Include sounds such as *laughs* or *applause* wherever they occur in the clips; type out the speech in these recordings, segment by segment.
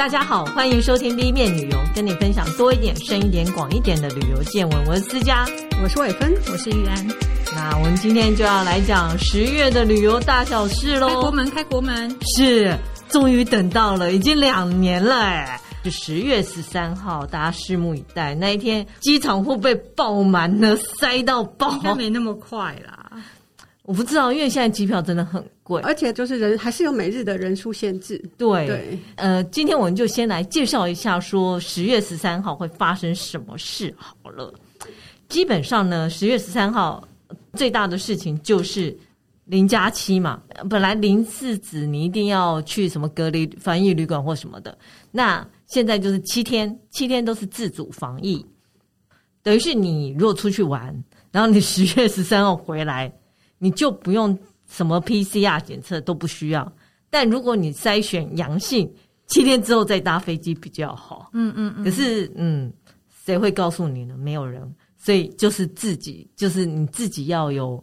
大家好，欢迎收听 B 面旅游，跟你分享多一点、深一点、广一点的旅游见闻。我是思佳，我是伟芬，我是玉安。那我们今天就要来讲十月的旅游大小事喽！开国门，开国门，是，终于等到了，已经两年了哎！就十月十三号，大家拭目以待，那一天机场会不会爆满呢？塞到爆？应该没那么快啦。我不知道，因为现在机票真的很贵，而且就是人还是有每日的人数限制。对对，呃，今天我们就先来介绍一下，说十月十三号会发生什么事好了。基本上呢，十月十三号最大的事情就是零加七嘛。本来零是指你一定要去什么隔离防疫旅馆或什么的，那现在就是七天，七天都是自主防疫。等于是你如果出去玩，然后你十月十三号回来。你就不用什么 PCR 检测都不需要，但如果你筛选阳性，七天之后再搭飞机比较好。嗯嗯嗯。可是，嗯，谁会告诉你呢？没有人，所以就是自己，就是你自己要有。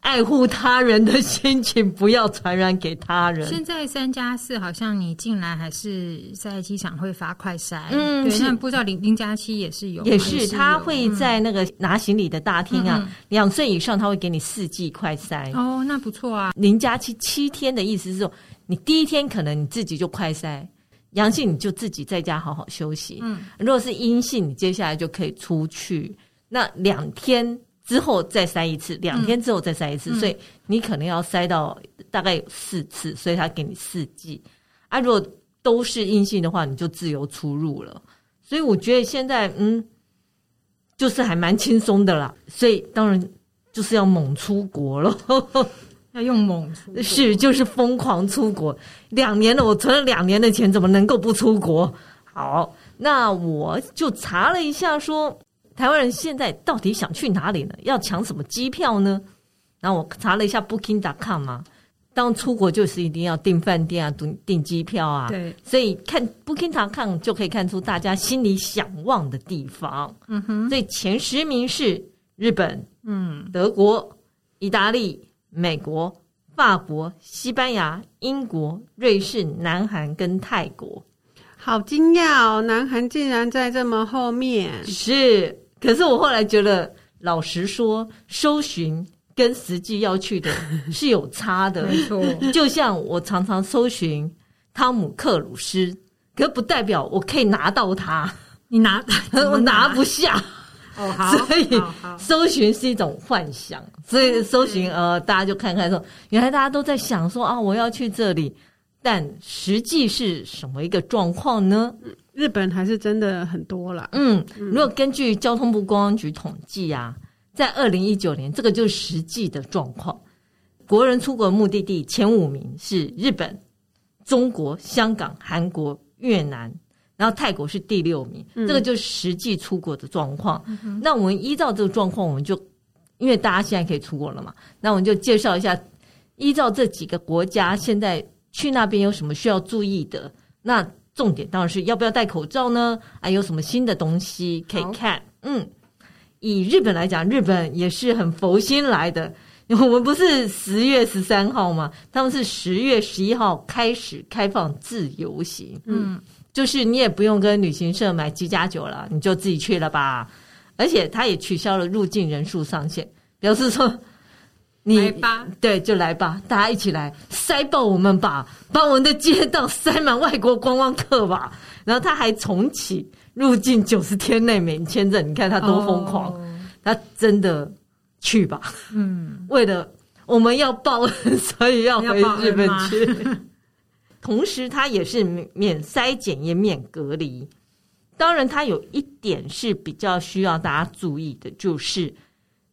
爱护他人的心情，不要传染给他人。现在三加四好像你进来还是在机场会发快筛，嗯，对，那不知道零零加七也是有，也是他会在那个拿行李的大厅啊，两、嗯、岁以上他会给你四剂快筛。哦，那不错啊。零加七七天的意思是说，你第一天可能你自己就快筛阳性，你就自己在家好好休息。嗯，如果是阴性，你接下来就可以出去。那两天。之后再筛一次，两天之后再筛一次，嗯，所以你可能要筛到大概有四次，所以他给你四剂。啊，如果都是阴性的话，你就自由出入了。所以我觉得现在嗯，就是还蛮轻松的啦。所以当然就是要猛出国了，*laughs* 要用猛出国，*laughs* 是就是疯狂出国。两年了，我存了两年的钱，怎么能够不出国？好，那我就查了一下说。台湾人现在到底想去哪里呢？要抢什么机票呢？然后我查了一下 Booking.com 嘛，当出国就是一定要订饭店啊，订订机票啊。对，所以看 Booking.com 就可以看出大家心里想望的地方。嗯哼，所以前十名是日本、嗯，德国、意大利、美国、法国、西班牙、英国、瑞士、南韩跟泰国。好惊讶哦，南韩竟然在这么后面。是。可是我后来觉得，老实说，搜寻跟实际要去的是有差的。*laughs* 没错，就像我常常搜寻汤姆克鲁斯，可不代表我可以拿到他。*laughs* 你拿，*laughs* 拿我拿不下。哦，好。所以搜寻是一种幻想。所以搜寻呃，大家就看看说，原来大家都在想说啊，我要去这里，但实际是什么一个状况呢？日本还是真的很多了。嗯，如果根据交通部公安局统计啊，在二零一九年，这个就是实际的状况。国人出国目的地前五名是日本、中国、香港、韩国、越南，然后泰国是第六名。这个就是实际出国的状况。嗯。那我们依照这个状况，我们就因为大家现在可以出国了嘛，那我们就介绍一下，依照这几个国家现在去那边有什么需要注意的。那重点当然是要不要戴口罩呢？还有什么新的东西可以看？嗯，以日本来讲，日本也是很佛心来的。*laughs* 我们不是十月十三号吗？他们是十月十一号开始开放自由行。嗯，就是你也不用跟旅行社买机加酒了，你就自己去了吧。而且他也取消了入境人数上限，表示说。你来吧，对，就来吧，大家一起来塞爆我们吧，把我们的街道塞满外国观光客吧。然后他还重启入境九十天内免签证，你看他多疯狂，哦，他真的去吧。嗯，为了我们要报恩，所以要回日本去。*laughs* 同时，他也是免筛检也免隔离。当然，他有一点是比较需要大家注意的，就是。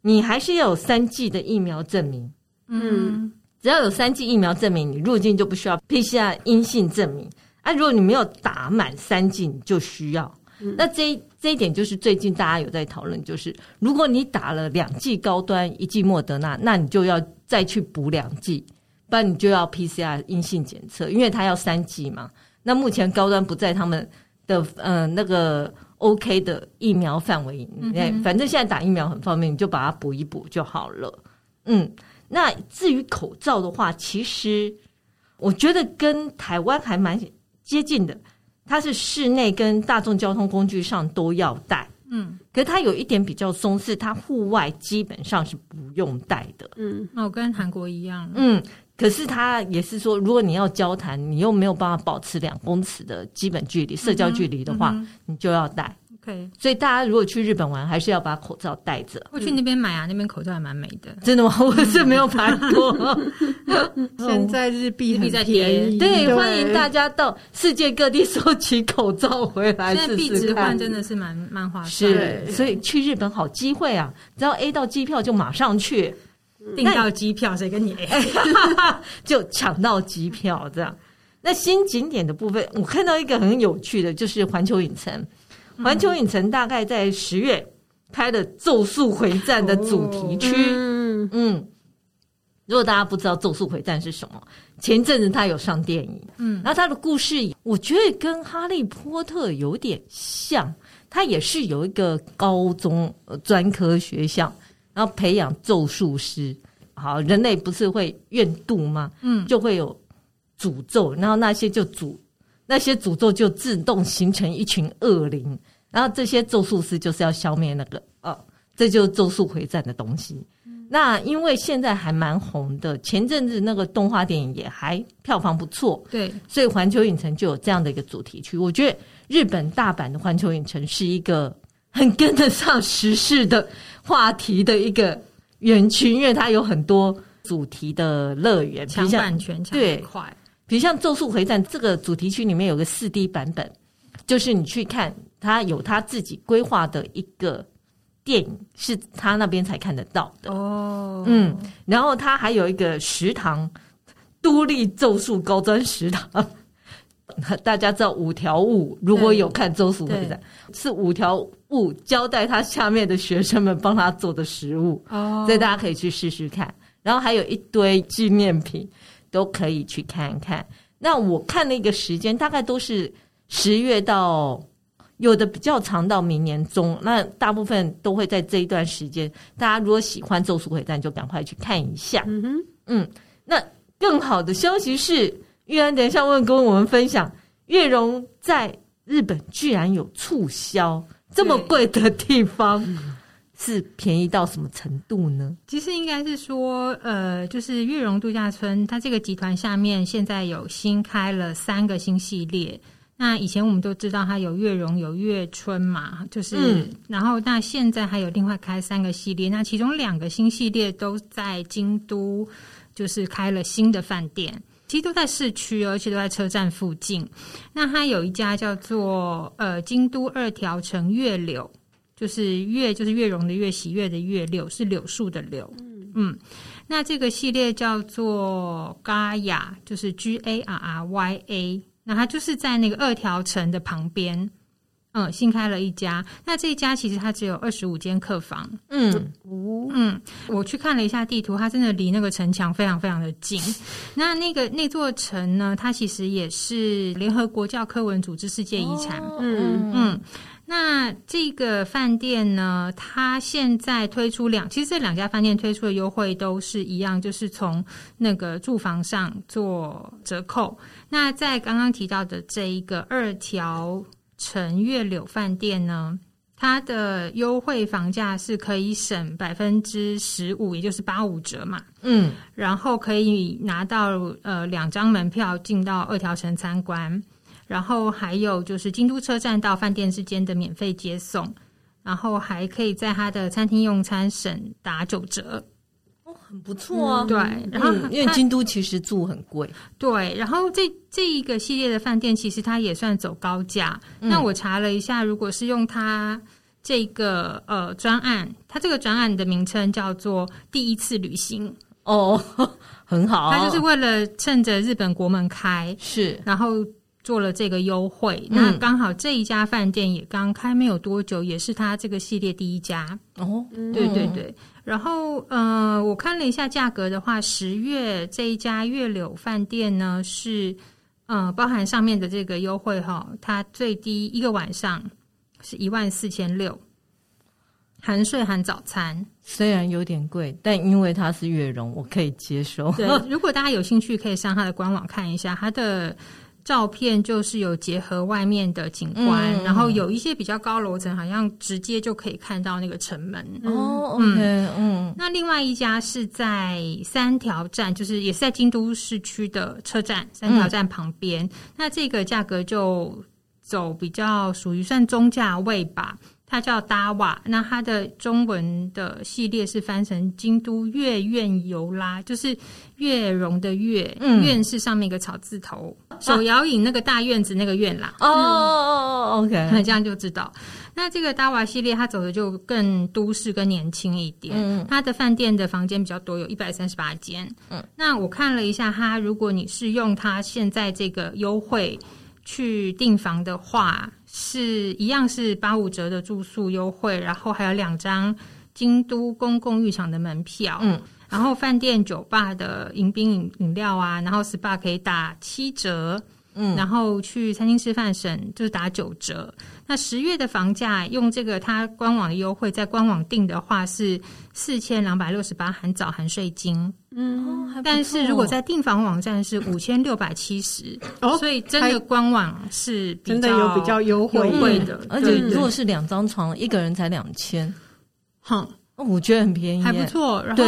你还是要有三剂的疫苗证明，嗯，只要有三剂疫苗证明，你入境就不需要 PCR 阴性证明。啊，如果你没有打满三剂，你就需要。嗯、那这一这一点就是最近大家有在讨论，就是如果你打了两剂高端，一剂莫德纳，那你就要再去补两剂，不然你就要 PCR 阴性检测，因为它要三剂嘛。那目前高端不在他们的嗯、呃、那个。OK 的疫苗范围，嗯，反正现在打疫苗很方便，你就把它补一补就好了。嗯，那至于口罩的话，其实我觉得跟台湾还蛮接近的，它是室内跟大众交通工具上都要戴。嗯，可是它有一点比较松，是它户外基本上是不用戴的。嗯，那我，跟韩国一样。嗯，可是他也是说，如果你要交谈，你又没有办法保持两公尺的基本距离、社交距离的话，你就要戴。Okay. 所以大家如果去日本玩，还是要把口罩戴着。我去那边买啊，那边口罩还蛮美的。真的吗？*laughs* 我是没有买过。*laughs* 现在日币很便宜，对，欢迎大家到世界各地收集口罩回来试试看。现在币值换真的是蛮蛮划算。是，所以去日本好机会啊！只要 A 到机票就马上去，订到机票谁跟你？*laughs* 就抢到机票这样。那新景点的部分，我看到一个很有趣的，就是环球影城。环球影城大概在十月开了《咒术回战》的主题区。嗯嗯，如果大家不知道《咒术回战》是什么，前阵子他有上电影。嗯，然后他的故事，我觉得跟《哈利波特》有点像。他也是有一个高中专科学校，然后培养咒术师。好，人类不是会怨妒吗？嗯，就会有诅咒，然后那些就诅。那些诅咒就自动形成一群恶灵，然后这些咒术师就是要消灭那个哦，这就是咒术回战的东西。嗯、那因为现在还蛮红的，前阵子那个动画电影也还票房不错，对，所以环球影城就有这样的一个主题曲。我觉得日本大阪的环球影城是一个很跟得上时事的话题的一个园区，因为它有很多主题的乐园，抢版权抢得快。比如像《咒术回战》这个主题区里面有个四 D 版本，就是你去看，它有它自己规划的一个电影，是他那边才看得到的哦。嗯，然后它还有一个食堂，都立咒术高专食堂。*laughs* 大家知道五条悟，如果有看《咒术回战》，是五条悟交代他下面的学生们帮他做的食物哦，所以大家可以去试试看。然后还有一堆纪念品。都可以去看看。那我看了一个时间，大概都是十月到，有的比较长到明年中。那大部分都会在这一段时间。大家如果喜欢《咒术回战》，就赶快去看一下。嗯哼，嗯。那更好的消息是，玉安等一下问跟我们分享，月容在日本居然有促销，这么贵的地方。是便宜到什么程度呢？其实应该是说，呃，就是月荣度假村，它这个集团下面现在有新开了三个新系列。那以前我们都知道它有月荣、有月春嘛，就是，嗯、然后那现在还有另外开三个系列。那其中两个新系列都在京都，就是开了新的饭店，其实都在市区，而且都在车站附近。那它有一家叫做呃京都二条城月柳。就是月，就是月容的月，喜悦的月，柳是柳树的柳。嗯嗯，那这个系列叫做 Gaya，就是 G A R R Y A。那它就是在那个二条城的旁边，嗯，新开了一家。那这一家其实它只有二十五间客房。嗯嗯，我去看了一下地图，它真的离那个城墙非常非常的近。那那个那座城呢，它其实也是联合国教科文组织世界遗产。嗯、哦、嗯。嗯那这个饭店呢，它现在推出两，其实这两家饭店推出的优惠都是一样，就是从那个住房上做折扣。那在刚刚提到的这一个二条城月柳饭店呢，它的优惠房价是可以省百分之十五，也就是八五折嘛。嗯，然后可以拿到呃两张门票进到二条城参观。然后还有就是京都车站到饭店之间的免费接送，然后还可以在它的餐厅用餐省打九折，哦，很不错啊。对，然后、嗯、因为京都其实住很贵，对。然后这这一个系列的饭店其实它也算走高价。嗯、那我查了一下，如果是用它这个呃专案，它这个专案的名称叫做第一次旅行哦，*laughs* 很好。它就是为了趁着日本国门开，是然后。做了这个优惠，那刚好这一家饭店也刚开没有多久，也是他这个系列第一家哦。对对对，然后呃，我看了一下价格的话，十月这一家月柳饭店呢是呃包含上面的这个优惠哈，它最低一个晚上是一万四千六，含税含早餐，虽然有点贵，但因为它是月容，我可以接受。对，如果大家有兴趣，可以上它的官网看一下它的。照片就是有结合外面的景观，嗯、然后有一些比较高楼层，好像直接就可以看到那个城门。哦嗯。嗯，那另外一家是在三条站，就是也是在京都市区的车站三条站旁边。嗯、那这个价格就走比较属于算中价位吧。它叫达瓦，那它的中文的系列是翻成京都月苑游拉，就是月容的月，嗯、苑是上面一个草字头，手摇饮那个大院子那个院啦。哦哦哦，OK，那 *laughs* 这样就知道。那这个达瓦系列，它走的就更都市、更年轻一点。嗯，它的饭店的房间比较多，有一百三十八间。嗯，那我看了一下，它如果你是用它现在这个优惠去订房的话。是一样是八五折的住宿优惠，然后还有两张京都公共浴场的门票，嗯，然后饭店酒吧的迎宾饮饮料啊，然后 SPA 可以打七折，嗯，然后去餐厅吃饭省就是打九折。那十月的房价用这个它官网的优惠，在官网订的话是四千两百六十八含早含税金，嗯，但是如果在订房网站是五千六百七十，哦，所以真的官网是比较真的有比较优惠。的，而且如果是两张床，一个人才两千，哼。我觉得很便宜，还不错。然后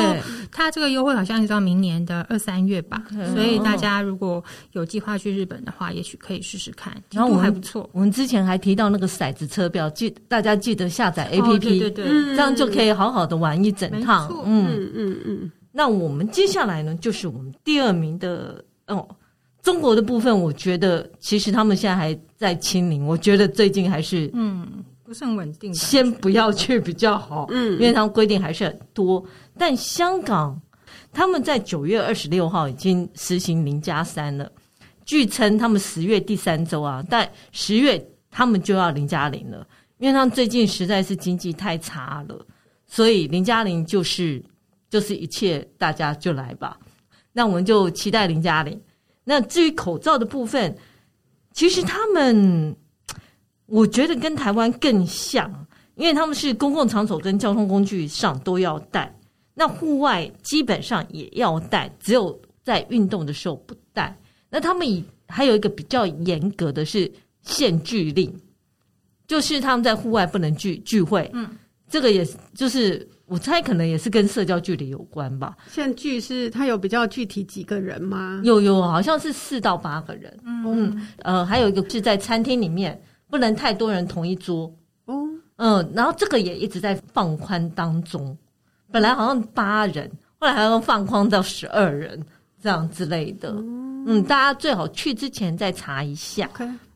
它这个优惠好像一直到明年的二三月吧，所以大家如果有计划去日本的话，也许可以试试看。然后我还不错。我们之前还提到那个骰子车票，记大家记得下载 APP，对对对，这样就可以好好的玩一整趟。嗯嗯嗯。那我们接下来呢，就是我们第二名的哦，中国的部分，我觉得其实他们现在还在清零，我觉得最近还是嗯。不是很稳定，先不要去比较好。嗯，因为他们规定还是很多。但香港他们在九月二十六号已经实行零加三了，据称他们十月第三周啊，但十月他们就要零加零了，因为他们最近实在是经济太差了，所以零加零就是就是一切，大家就来吧。那我们就期待零加零。那至于口罩的部分，其实他们。我觉得跟台湾更像，因为他们是公共场所跟交通工具上都要戴，那户外基本上也要戴，只有在运动的时候不戴。那他们以还有一个比较严格的是限聚令，就是他们在户外不能聚聚会。嗯，这个也就是我猜可能也是跟社交距离有关吧。限聚是它有比较具体几个人吗？有有，好像是四到八个人。嗯，嗯呃，还有一个是在餐厅里面。不能太多人同一桌。哦，嗯，然后这个也一直在放宽当中，本来好像八人，后来还要放宽到十二人这样之类的，嗯，大家最好去之前再查一下，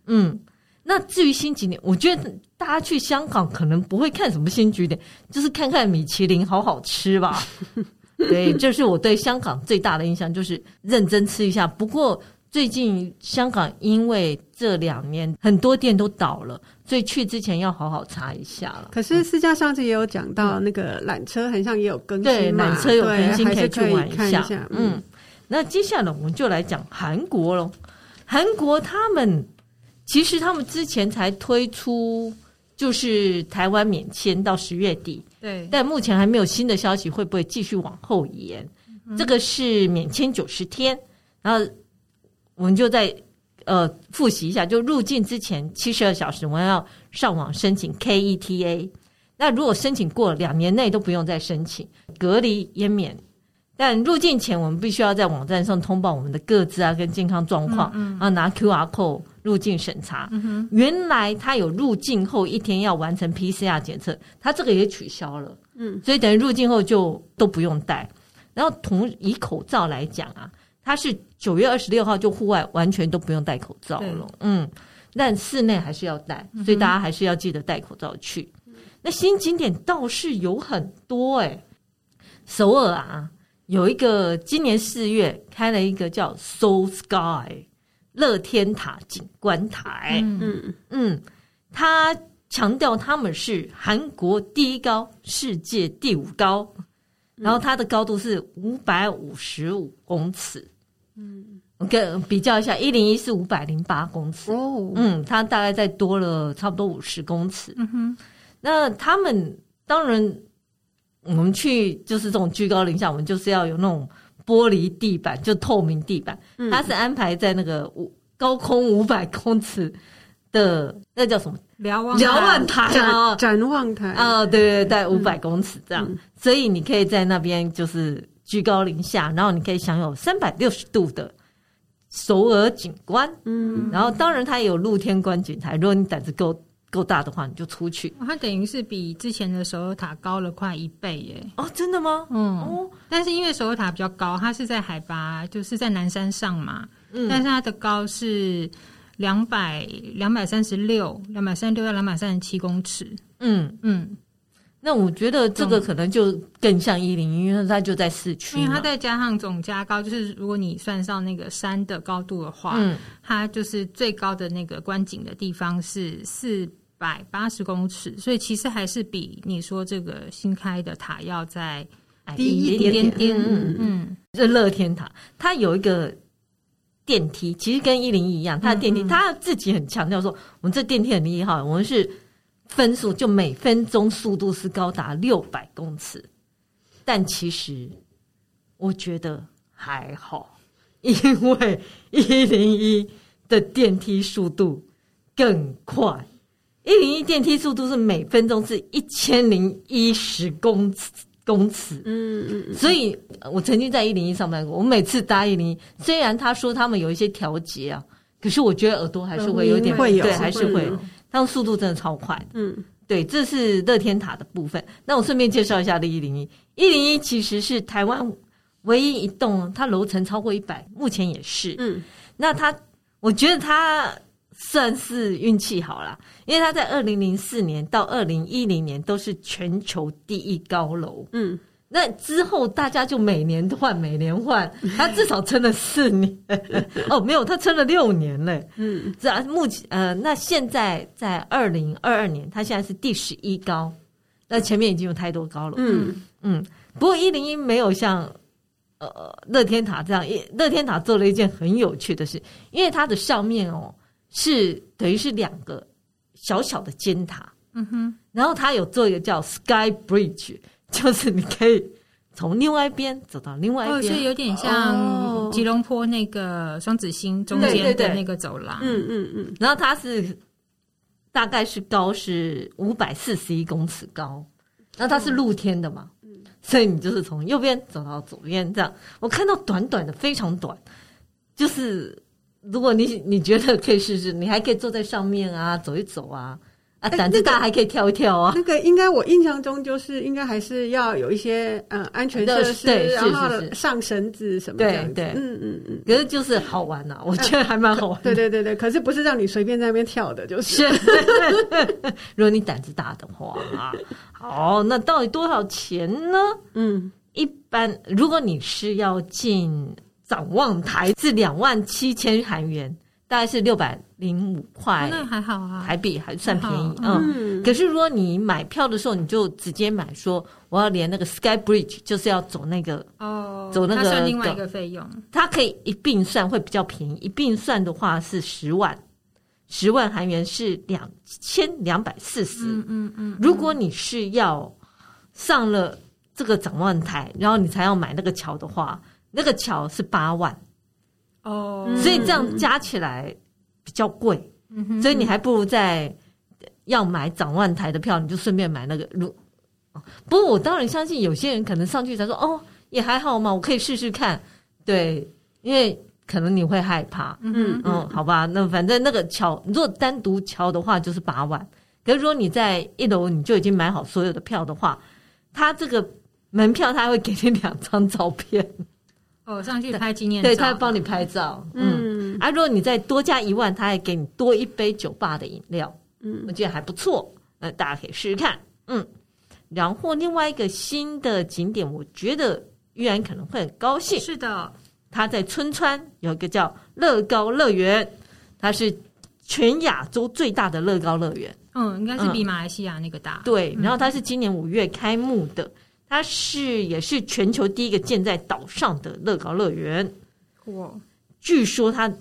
嗯，那至于新景点，我觉得大家去香港可能不会看什么新景点，就是看看米其林好好吃吧，*laughs* 对，这是我对香港最大的印象，就是认真吃一下。不过。最近香港因为这两年很多店都倒了，所以去之前要好好查一下了。可是私家上次也有讲到那个缆车，好像也有更新嘛，缆车有更新，可以去玩一下。嗯，那接下来我们就来讲韩国喽。韩国他们其实他们之前才推出，就是台湾免签到十月底，对，但目前还没有新的消息，会不会继续往后延？嗯、这个是免签九十天，然后。我们就在呃复习一下，就入境之前七十二小时，我们要上网申请 KETA。那如果申请过了，两年内都不用再申请隔离也免。但入境前，我们必须要在网站上通报我们的个资啊跟健康状况，嗯嗯然后拿 QR code 入境审查。嗯、原来他有入境后一天要完成 PCR 检测，他这个也取消了。嗯，所以等于入境后就都不用戴。然后同以口罩来讲啊。他是九月二十六号就户外完全都不用戴口罩了，嗯，但室内还是要戴，所以大家还是要记得戴口罩去。嗯、那新景点倒是有很多诶、欸、首尔啊，有一个今年四月开了一个叫 Seoul Sky 乐天塔景观台，嗯。嗯，他强调他们是韩国第一高，世界第五高，然后它的高度是五百五十五公尺。嗯，我跟比较一下，一零一是五百零八公尺。哦，嗯，它大概再多了差不多五十公尺。嗯哼，那他们当然，我们去就是这种居高临下，我们就是要有那种玻璃地板，就透明地板，嗯。它是安排在那个五高空五百公尺的那叫什么？瞭望瞭望台啊，展望台。啊，对对对，五百公尺这样，嗯、所以你可以在那边就是居高临下，然后你可以享有三百六十度的首尔景观。嗯，然后当然它也有露天观景台，如果你胆子够够大的话，你就出去。它等于是比之前的首尔塔高了快一倍耶！哦，真的吗？嗯，哦，但是因为首尔塔比较高，它是在海拔就是在南山上嘛，嗯，但是它的高是。两百两百三十六，两百三十六到两百三十七公尺。嗯嗯，那我觉得这个可能就更像一零一，因为它就在市区，因为它再加上总加高，就是如果你算上那个山的高度的话，嗯，它就是最高的那个观景的地方是四百八十公尺，所以其实还是比你说这个新开的塔要再低一点点。点嗯嗯，这乐天塔它有一个。电梯其实跟一零一一样，它的电梯它自己很强调说，我们这电梯很厉害，我们是分速就每分钟速度是高达六百公尺，但其实我觉得还好，因为一零一的电梯速度更快，一零一电梯速度是每分钟是一千零一十公尺。公尺，嗯嗯嗯，所以我曾经在一零一上班过。我每次搭一零一，虽然他说他们有一些调节啊，可是我觉得耳朵还是会有点会有，对，还是会。他们速度真的超快，嗯，对，这是乐天塔的部分。那我顺便介绍一下的一零一，一零一其实是台湾唯一一栋，它楼层超过一百，目前也是，嗯，那它，我觉得它。算是运气好啦，因为它在二零零四年到二零一零年都是全球第一高楼。嗯，那之后大家就每年换，每年换，*laughs* 他至少撑了四年。*laughs* 哦，没有，他撑了六年嘞。嗯，这目前呃，那现在在二零二二年，他现在是第十一高，那前面已经有太多高了。嗯嗯，不过一零一没有像呃乐天塔这样，一乐天塔做了一件很有趣的事，因为它的上面哦。是等于是两个小小的尖塔，嗯哼，然后它有做一个叫 Sky Bridge，就是你可以从另外一边走到另外一边，哦，所以有点像吉隆坡那个双子星中间的那个走廊，嗯嗯嗯，然后它是大概是高是五百四十一公尺高，然后它是露天的嘛，嗯，所以你就是从右边走到左边这样，我看到短短的非常短，就是。如果你你觉得可以试试，你还可以坐在上面啊，走一走啊，啊，胆子大还可以跳一跳啊。那个应该我印象中就是应该还是要有一些嗯安全设施，对，然后上绳子什么的。对对，嗯嗯嗯。可是就是好玩呐，我觉得还蛮好玩。对对对对，可是不是让你随便在那边跳的，就是。*laughs* 如果你胆子大的话啊，好，那到底多少钱呢？嗯，一般如果你是要进。展望台是两万七千韩元，大概是六百零五块，那还好啊，台币还算便宜。嗯，可是如果你买票的时候，你就直接买，说我要连那个 Sky Bridge，就是要走那个哦，走那个，算另外一个费用。它可以一并算，会比较便宜。一并算的话是十万，十万韩元是两千两百四十。嗯嗯嗯。如果你是要上了这个展望台，然后你才要买那个桥的话。那个桥是八万哦，所以这样加起来比较贵，嗯、所以你还不如在要买展望台的票，你就顺便买那个。如不过我当然相信有些人可能上去才说哦，也还好嘛，我可以试试看。对，因为可能你会害怕，嗯嗯，好吧，那反正那个桥，如果单独桥的话就是八万。可是如果你在一楼你就已经买好所有的票的话，他这个门票他会给你两张照片。哦，上去拍纪念照，对，他会帮你拍照。嗯，啊，如果你再多加一万，他还给你多一杯酒吧的饮料。嗯，我觉得还不错，那大家可以试试看。嗯，然后另外一个新的景点，我觉得玉安可能会很高兴。是的，他在春川有一个叫乐高乐园，它是全亚洲最大的乐高乐园。嗯，应该是比马来西亚那个大。嗯、对，然后它是今年五月开幕的。它是也是全球第一个建在岛上的乐高乐园。哇！据说他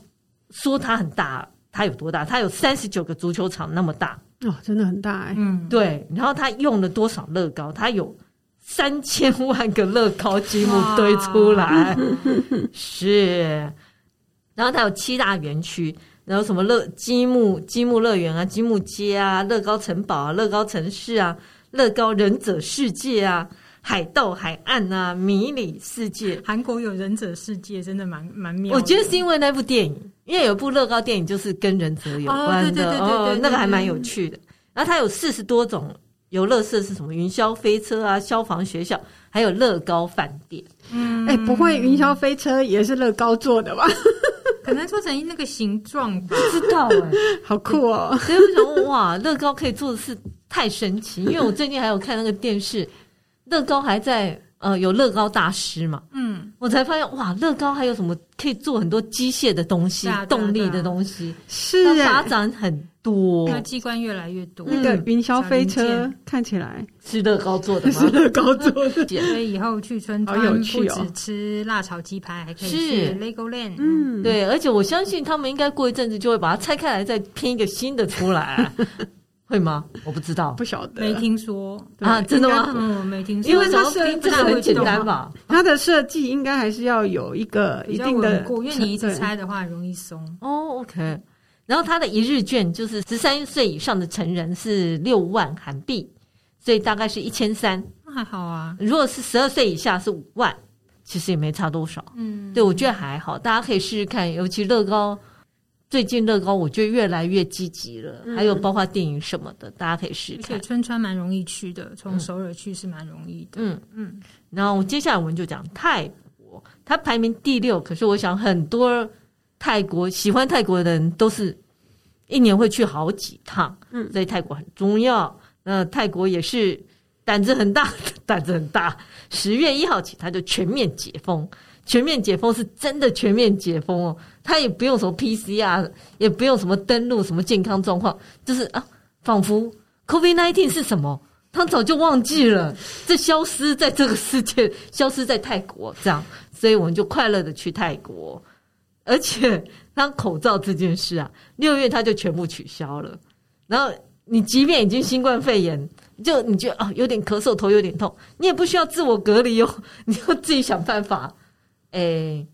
说它很大，它有多大？它有三十九个足球场那么大哦，真的很大哎。嗯，对。然后它用了多少乐高？它有三千万个乐高积木堆出来，是。然后它有七大园区，然后什么乐积木积木乐园啊、积木街啊、乐高城堡啊、乐高城市啊、乐高忍者世界啊。海斗海岸啊，迷你世界，韩国有忍者世界，真的蛮蛮妙。我觉得是因为那部电影，因为有部乐高电影就是跟忍者有关的，哦，那个还蛮有趣的。然后它有四十多种游乐设施，什么云霄飞车啊、消防学校，还有乐高饭店。嗯，哎，不会云霄飞车也是乐高做的吧？*laughs* 可能做成那个形状吧，不知道哎，*laughs* 好酷哦！所以我想，哇，乐高可以做的事太神奇。因为我最近还有看那个电视。乐高还在呃，有乐高大师嘛？嗯，我才发现哇，乐高还有什么可以做很多机械的东西、动力的东西，是发展很多，那机关越来越多。那个云霄飞车看起来是乐高做的吗？是乐高做的，*laughs* 所以以后去春川不只吃辣炒鸡排，还可以吃 Legoland。嗯，对，而且我相信他们应该过一阵子就会把它拆开来，再拼一个新的出来。*laughs* 会吗？我不知道，不晓得，没听说啊？真的吗？嗯，没听说，因为它设计很简单吧？它的设计应该还是要有一个一定的，因为你一直拆的话容易松。哦，OK。然后它的一日券就是十三岁以上的成人是六万韩币，所以大概是一千三，那还好啊。如果是十二岁以下是五万，其实也没差多少。嗯，对，我觉得还好，大家可以试试看，尤其乐高。最近乐高我觉得越来越积极了，嗯、还有包括电影什么的，大家可以试试看。而且春川蛮容易去的，从首尔去是蛮容易的。嗯嗯。然后接下来我们就讲泰国，它排名第六，可是我想很多泰国喜欢泰国的人都是一年会去好几趟。嗯，所以泰国很重要。那泰国也是胆子很大，*laughs* 胆子很大。十月一号起，它就全面解封。全面解封是真的全面解封哦，他也不用什么 PCR，也不用什么登录什么健康状况，就是啊，仿佛 COVID-19 是什么，他早就忘记了，这消失在这个世界，消失在泰国这样，所以我们就快乐的去泰国，而且当口罩这件事啊，六月他就全部取消了，然后你即便已经新冠肺炎，就你觉得啊有点咳嗽，头有点痛，你也不需要自我隔离哦，你要自己想办法。诶、欸，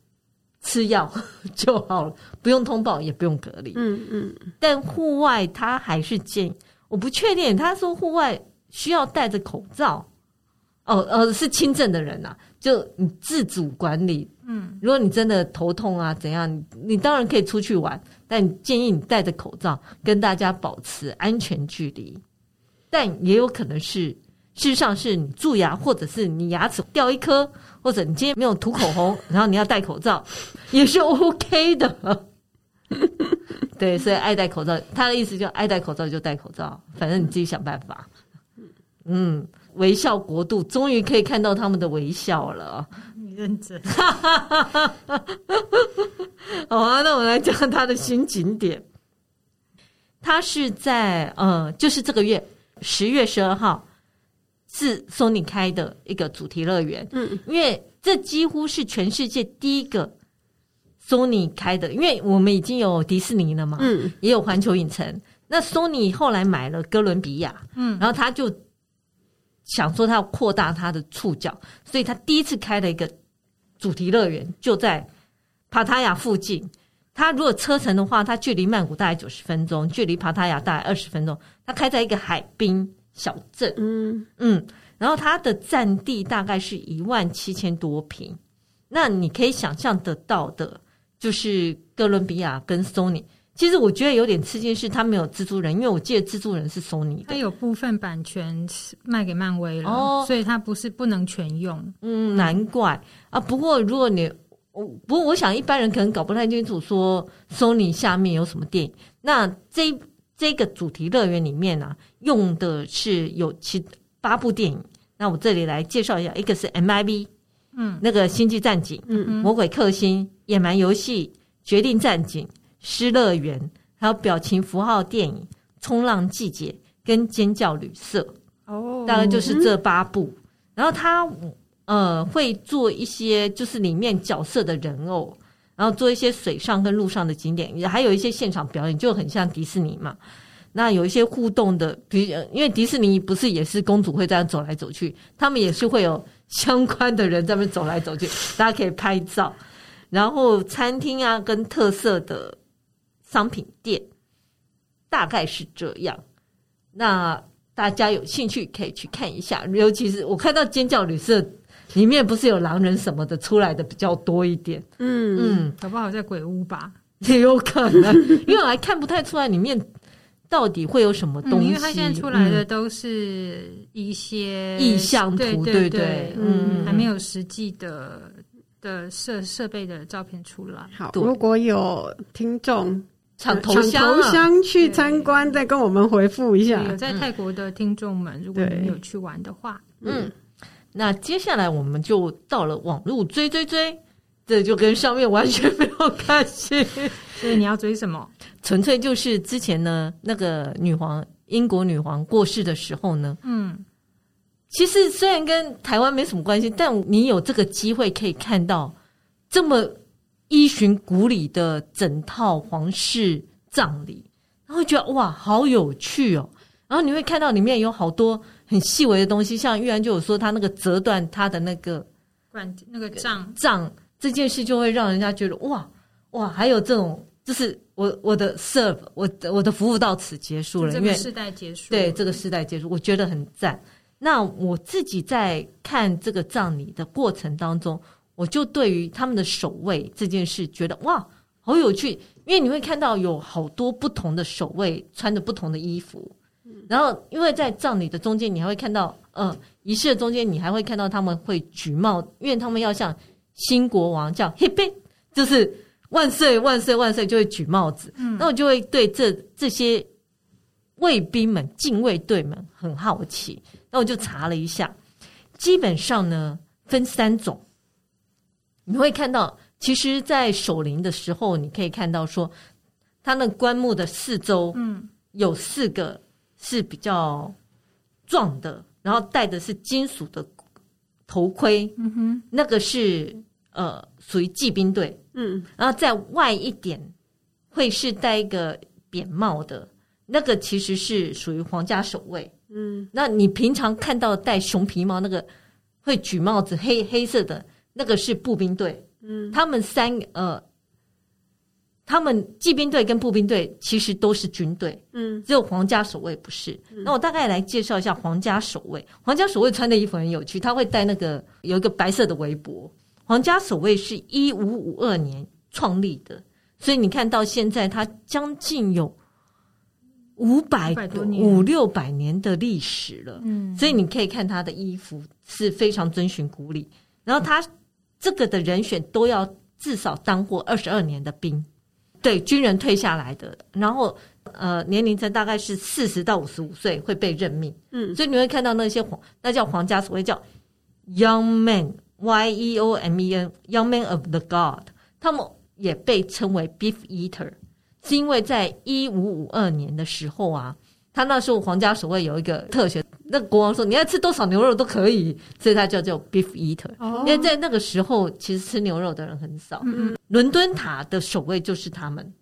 吃药 *laughs* 就好了，不用通报，也不用隔离。嗯嗯。但户外他还是建议，我不确定。他说户外需要戴着口罩。哦，呃，是轻症的人呐、啊，就你自主管理。嗯，如果你真的头痛啊，怎样，你，你当然可以出去玩，但建议你戴着口罩，跟大家保持安全距离。但也有可能是，事实上是你蛀牙，或者是你牙齿掉一颗。或者你今天没有涂口红，然后你要戴口罩，也是 OK 的。对，所以爱戴口罩，他的意思就爱戴口罩就戴口罩，反正你自己想办法。嗯，微笑国度终于可以看到他们的微笑了。你认真。*laughs* 好啊，那我们来讲他的新景点。他是在呃，就是这个月十月十二号。是 Sony 开的一个主题乐园，嗯，因为这几乎是全世界第一个 Sony 开的，因为我们已经有迪士尼了嘛，嗯，也有环球影城。那 Sony 后来买了哥伦比亚，嗯，然后他就想说他要扩大他的触角，所以他第一次开了一个主题乐园，就在帕塔亚附近。他如果车程的话，他距离曼谷大概九十分钟，距离帕塔亚大概二十分钟。他开在一个海滨。小镇，嗯嗯，然后它的占地大概是一万七千多平，那你可以想象得到的，就是哥伦比亚跟 Sony。其实我觉得有点吃惊是，它没有蜘蛛人，因为我记得蜘蛛人是 Sony 的，它有部分版权卖给漫威了，哦，所以它不是不能全用。嗯，难怪啊。不过如果你，我不过我想一般人可能搞不太清楚，说 Sony 下面有什么电影，那这。这个主题乐园里面呢、啊，用的是有七八部电影。那我这里来介绍一下，一个是 MIB，嗯，那个《星际战警》，嗯嗯，《魔鬼克星》、《野蛮游戏》、《决定战警》、《失乐园》，还有表情符号电影《冲浪季节》跟《尖叫旅社》。哦，大概就是这八部。嗯、然后他呃会做一些，就是里面角色的人偶。然后做一些水上跟路上的景点，也还有一些现场表演，就很像迪士尼嘛。那有一些互动的，比如因为迪士尼不是也是公主会这样走来走去，他们也是会有相关的人在那边走来走去，*laughs* 大家可以拍照。然后餐厅啊，跟特色的商品店，大概是这样。那大家有兴趣可以去看一下，尤其是我看到尖叫旅社里面不是有狼人什么的出来的比较多一点，嗯嗯，搞不好在鬼屋吧，也 *laughs* 有可能，因为我还看不太出来里面到底会有什么东西，嗯、因为它现在出来的都是一些意向图，对对对对，嗯，还没有实际的的设设备的照片出来。好，如果有听众。抢头香，啊，抢头香去参观，再跟我们回复一下。有在泰国的听众们，如果你们有去玩的话，嗯，那接下来我们就到了网络追追追，这就跟上面完全没有关系。*laughs* 所以你要追什么？纯粹就是之前呢，那个女皇，英国女皇过世的时候呢，嗯，其实虽然跟台湾没什么关系，但你有这个机会可以看到这么。依循古礼的整套皇室葬礼，然后觉得哇，好有趣哦！然后你会看到里面有好多很细微的东西，像玉安就有说，他那个折断他的那个管那个杖杖这件事，就会让人家觉得哇哇，还有这种，就是我我的 serve，我的我的服务到此结束了，因为世代结束，对这个世代结束，我觉得很赞。那我自己在看这个葬礼的过程当中。我就对于他们的守卫这件事觉得哇，好有趣，因为你会看到有好多不同的守卫穿着不同的衣服，然后因为在葬礼的中间，你还会看到，呃，仪式的中间，你还会看到他们会举帽，因为他们要像新国王叫 Hip，就是万岁万岁万岁，就会举帽子。嗯，那我就会对这这些卫兵们、禁卫队们很好奇，那我就查了一下，基本上呢分三种。你会看到，其实，在守灵的时候，你可以看到说，他那棺木的四周，嗯，有四个是比较壮的，然后戴的是金属的头盔，嗯哼，那个是呃属于骑兵队，嗯，然后在外一点会是戴一个扁帽的，那个其实是属于皇家守卫，嗯，那你平常看到戴熊皮帽那个会举帽子黑黑色的。那个是步兵队，嗯，他们三呃，他们骑兵队跟步兵队其实都是军队，嗯，只有皇家守卫不是。嗯，那我大概来介绍一下皇家守卫。皇家守卫穿的衣服很有趣，他会戴那个有一个白色的围脖。皇家守卫是一五五二年创立的，所以你看到现在，它将近有五百多年，五六百年的历史了。嗯，所以你可以看他的衣服是非常遵循古礼，然后他。这个的人选都要至少当过二十二年的兵，对军人退下来的，然后呃年龄层大概是四十到五十五岁会被任命，嗯，所以你会看到那些皇，那叫皇家所谓叫 young men，y e o m e n，young men of the god，他们也被称为 beef eater，是因为在一五五二年的时候啊。他那时候皇家守卫有一个特权，那国王说你要吃多少牛肉都可以，所以他叫做 beef eater。因为在那个时候，其实吃牛肉的人很少。嗯，伦敦塔的守卫就是他们，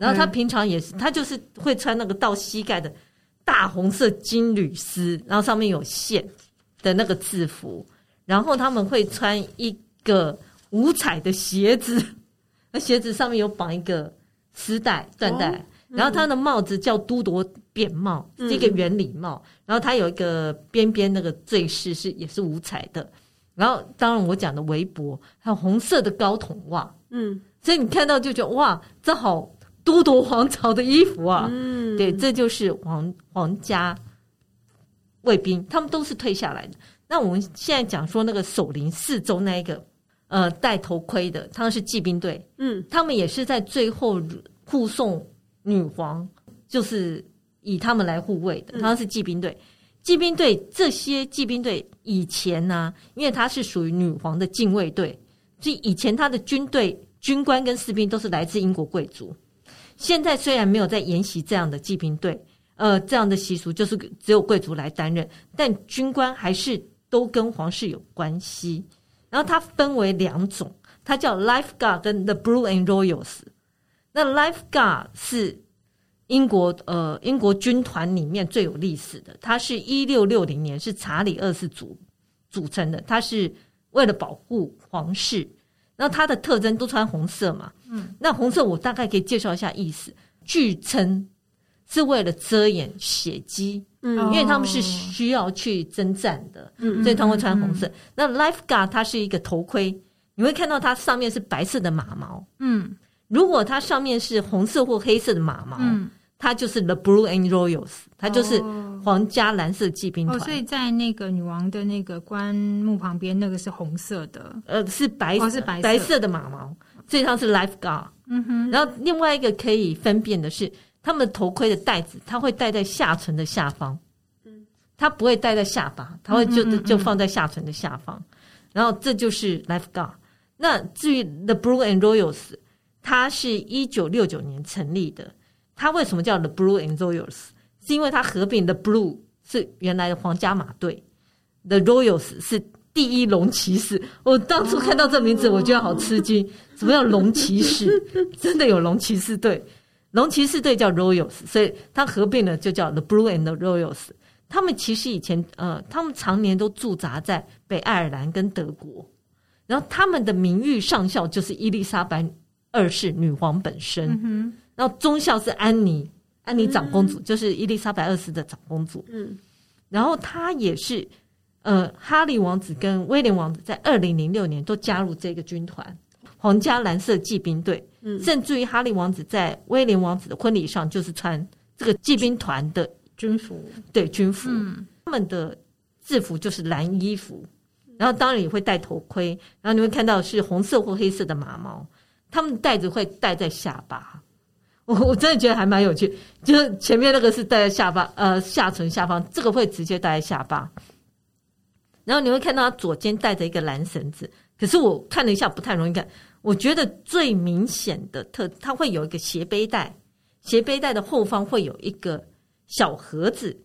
然后他平常也是，他就是会穿那个到膝盖的大红色金缕丝，然后上面有线的那个制服，然后他们会穿一个五彩的鞋子，*laughs* 那鞋子上面有绑一个丝带缎带。然后他的帽子叫都铎扁帽，是一个圆礼帽。嗯、然后他有一个边边那个坠饰是也是五彩的。然后当然我讲的围脖，还有红色的高筒袜。嗯，所以你看到就觉得哇，这好都铎皇朝的衣服啊。嗯，对，这就是皇皇家卫兵，他们都是退下来的。那我们现在讲说那个守灵四周那一个呃戴头盔的，他们是骑兵队。嗯，他们也是在最后护送。女皇就是以他们来护卫的，他们是骑兵队。骑兵队这些骑兵队以前呢、啊，因为他是属于女皇的禁卫队，所以以前他的军队军官跟士兵都是来自英国贵族。现在虽然没有在沿袭这样的骑兵队，呃，这样的习俗就是只有贵族来担任，但军官还是都跟皇室有关系。然后它分为两种，它叫 Life Guard 跟 The Blue and Royals。那 Life Guard 是英国呃英国军团里面最有历史的，它是一六六零年是查理二世组组成的，它是为了保护皇室，然后它的特征都穿红色嘛，嗯，那红色我大概可以介绍一下意思，据称是为了遮掩血迹，嗯，因为他们是需要去征战的，嗯，所以他们会穿红色。嗯、那 Life Guard 它是一个头盔，你会看到它上面是白色的马毛，嗯，如果它上面是红色或黑色的马毛，嗯。它就是 The Blue and Royals，它就是皇家蓝色骑兵团。哦，所以在那个女王的那个棺木旁边，那个是红色的，呃，是白，哦，是白色，白色的马毛，所以它是 Life Guard。嗯哼。然后另外一个可以分辨的是，他们头盔的带子，它会戴在下唇的下方。嗯。它不会戴在下巴，它会就就放在下唇的下方。然后这就是 Life Guard。那至于 The Blue and Royals，它是一九六九年成立的。它为什么叫 The Blue and Royals？是因为它合并的 Blue 是原来的皇家马队，The Royals 是第一龙骑士。我当初看到这名字，我觉得好吃惊，什么叫龙骑士？*laughs* 真的有龙骑士队，龙骑士队叫 Royals，所以它合并了就叫 The Blue and the Royals。他们其实以前呃，他们常年都驻扎在北爱尔兰跟德国，然后他们的名誉上校就是伊丽莎白二世女皇本身。嗯然后中校是安妮，安妮长公主，嗯、就是伊丽莎白二世的长公主。嗯，然后她也是，呃，哈利王子跟威廉王子在二零零六年都加入这个军团——皇家蓝色骑兵队。嗯，甚至于哈利王子在威廉王子的婚礼上就是穿这个骑兵团的军服，对，军服。嗯，他们的制服就是蓝衣服，然后当然也会戴头盔，然后你会看到是红色或黑色的马毛，他们戴子会戴在下巴。*laughs* 我我真的觉得还蛮有趣，就是前面那个是戴在下巴，呃，下唇下方，这个会直接戴在下巴。然后你会看到他左肩带着一个蓝绳子，可是我看了一下不太容易看。我觉得最明显的特，它会有一个斜背带，斜背带的后方会有一个小盒子，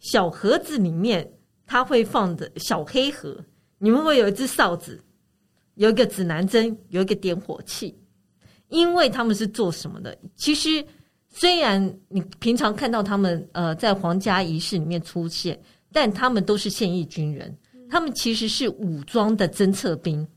小盒子里面它会放着小黑盒，你们会有一只哨子，有一个指南针，有一个点火器。因为他们是做什么的？其实，虽然你平常看到他们呃在皇家仪式里面出现，但他们都是现役军人，他们其实是武装的侦测兵。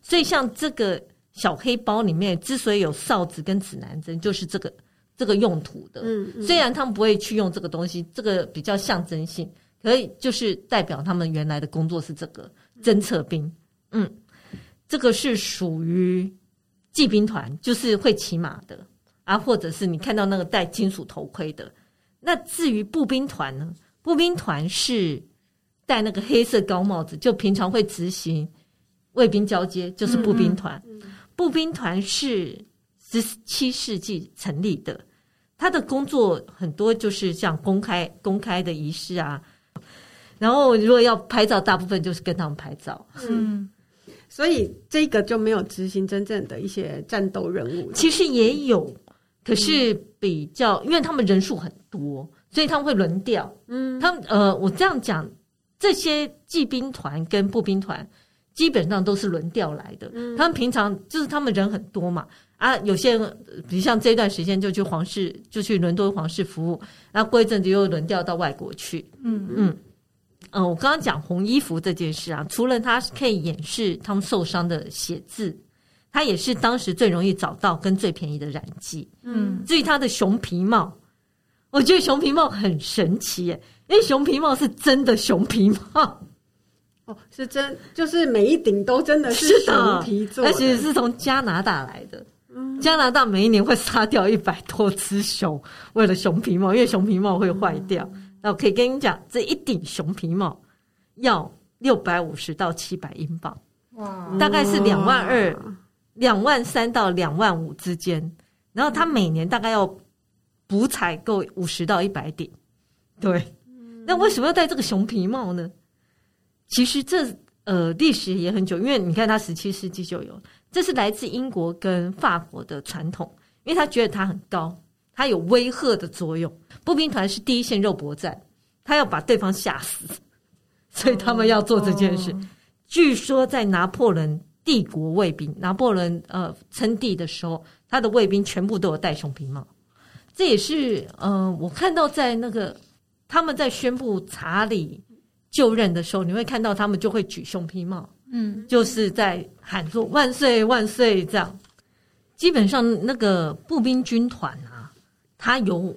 所以，像这个小黑包里面之所以有哨子跟指南针，就是这个这个用途的。嗯，嗯，虽然他们不会去用这个东西，这个比较象征性，可以就是代表他们原来的工作是这个侦测兵。嗯，这个是属于。骑兵团就是会骑马的啊，或者是你看到那个戴金属头盔的。那至于步兵团呢？步兵团是戴那个黑色高帽子，就平常会执行卫兵交接，就是步兵团。嗯嗯、步兵团是十七世纪成立的，他的工作很多就是像公开公开的仪式啊，然后如果要拍照，大部分就是跟他们拍照。嗯。所以这个就没有执行真正的一些战斗任务。其实也有，可是比较，因为他们人数很多，所以他们会轮调。嗯，他们呃，我这样讲，这些骑兵团跟步兵团基本上都是轮调来的。嗯，他们平常就是他们人很多嘛，啊，有些人比如像这段时间就去皇室，就去伦敦皇室服务，然后过一阵子又轮调到外国去。嗯嗯。嗯，我刚刚讲红衣服这件事啊，除了它可以掩饰他们受伤的血渍，它也是当时最容易找到跟最便宜的染剂。嗯，至于它的熊皮帽，我觉得熊皮帽很神奇耶，因为熊皮帽是真的熊皮帽。哦，是真，就是每一顶都真的是熊皮做的，而且是从加拿大来的。嗯，加拿大每一年会杀掉一百多只熊，为了熊皮帽，因为熊皮帽会坏掉。嗯那我可以跟你讲，这一顶熊皮帽要六百五十到七百英镑，哇，大概是两万二、两万三到两万五之间。然后他每年大概要补采购五十到一百顶。对，那为什么要戴这个熊皮帽呢？其实这呃历史也很久，因为你看它十七世纪就有，这是来自英国跟法国的传统，因为他觉得它很高。它有威吓的作用。步兵团是第一线肉搏战，他要把对方吓死，*laughs* 所以他们要做这件事。Oh. 据说在拿破仑帝国卫兵，拿破仑呃称帝的时候，他的卫兵全部都有戴熊皮帽。这也是呃，我看到在那个他们在宣布查理就任的时候，你会看到他们就会举熊皮帽。嗯，就是在喊说万岁万岁这样。基本上那个步兵军团啊，它有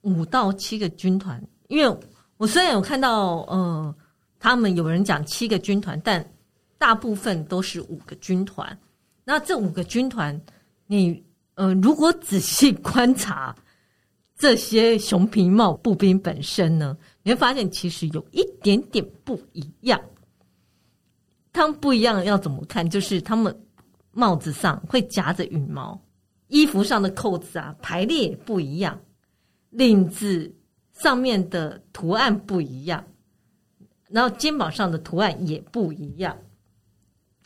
五到七个军团，因为我虽然有看到呃，他们有人讲七个军团，但大部分都是五个军团。那这五个军团，你呃，如果仔细观察这些熊皮帽步兵本身呢，你会发现其实有一点点不一样。他们不一样要怎么看？就是他们帽子上会夹着羽毛，衣服上的扣子啊排列也不一样，领子上面的图案不一样，然后肩膀上的图案也不一样。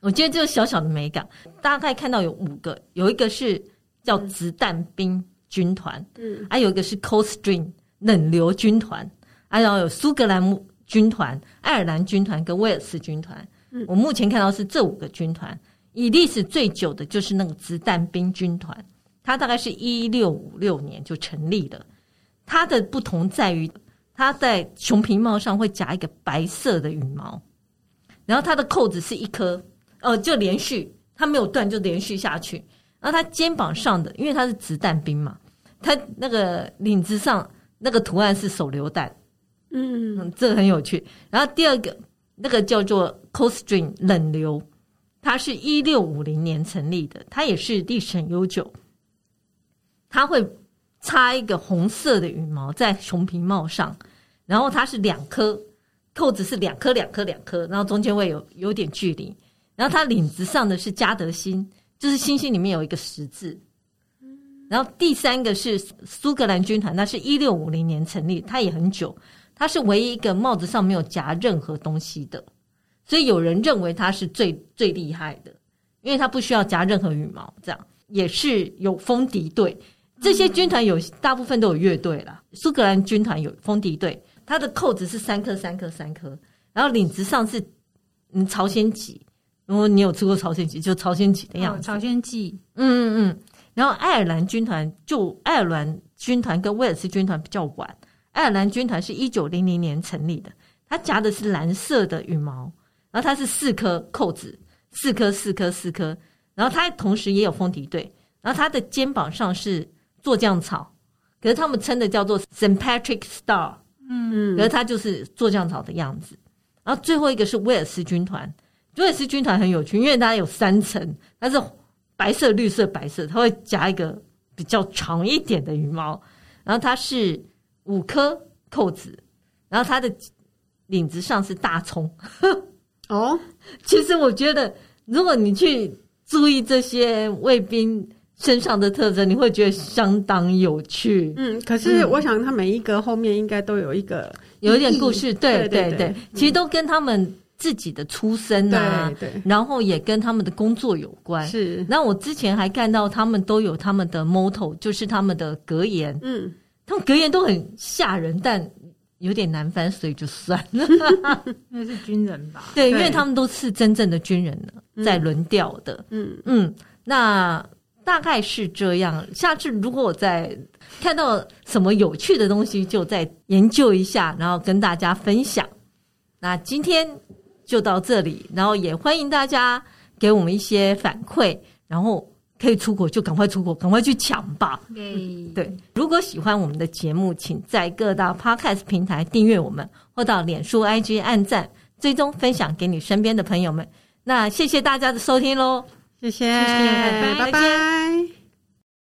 我觉得这个小小的美感，大概看到有五个，有一个是叫子弹兵军团，嗯，还有一个是 Coldstream 冷流军团，还有有苏格兰军团、爱尔兰军团跟威尔斯军团。我目前看到是这五个军团，以历史最久的就是那个子弹兵军团，它大概是一六五六年就成立了。它的不同在于，它在熊皮帽上会夹一个白色的羽毛，然后它的扣子是一颗，呃，就连续，它没有断，就连续下去。然后它肩膀上的，因为它是子弹兵嘛，它那个领子上那个图案是手榴弹，嗯嗯，这个很有趣。然后第二个。那个叫做 Coldstream 冷流，它是一六五零年成立的，它也是历史很悠久。它会插一个红色的羽毛在熊皮帽上，然后它是两颗扣子，是两颗两颗两颗，然后中间会有有点距离。然后它领子上的是嘉德星，就是星星里面有一个十字。然后第三个是苏格兰军团，那是一六五零年成立，它也很久。它是唯一一个帽子上没有夹任何东西的，所以有人认为它是最最厉害的，因为它不需要夹任何羽毛。这样也是有风笛队，这些军团有大部分都有乐队啦。苏格兰军团有风笛队，它的扣子是三颗三颗三颗，然后领子上是嗯朝鲜旗，如果你有吃过朝鲜旗，就朝鲜旗的样子。朝鲜旗，嗯嗯嗯。然后爱尔兰军团就爱尔兰军团跟威尔斯军团比较晚。爱尔兰军团是一九零零年成立的，它夹的是蓝色的羽毛，然后它是四颗扣子，四颗四颗四颗，然后它同时也有风笛队，然后它的肩膀上是座降草，可是他们称的叫做 Saint Patrick Star，嗯，可是它就是座降草的样子。然后最后一个是威尔斯军团，威尔斯军团很有趣，因为它有三层，它是白色、绿色、白色，它会夹一个比较长一点的羽毛，然后它是。五颗扣子，然后他的领子上是大葱。哦，*laughs* 其实我觉得，如果你去注意这些卫兵身上的特征，你会觉得相当有趣。嗯，可是我想，他每一个后面应该都有一个有一点故事。对对对，对，其实都跟他们自己的出身啊，对对，然后也跟他们的工作有关。是，那我之前还看到他们都有他们的 motto，就是他们的格言。嗯。他们格言都很吓人，但有点难翻，所以就算了。*laughs* 那是军人吧？*laughs* 对，因为他们都是真正的军人了，在轮调的。嗯嗯，那大概是这样。下次如果我再看到什么有趣的东西，就再研究一下，然后跟大家分享。那今天就到这里，然后也欢迎大家给我们一些反馈，然后。可以出国就赶快出国，赶快去抢吧。对，如果喜欢我们的节目，请在各大 Podcast 平台订阅我们，或到脸书 IG 按赞，追踪分享给你身边的朋友们。那谢谢大家的收听喽，谢谢，谢谢，拜拜。拜拜。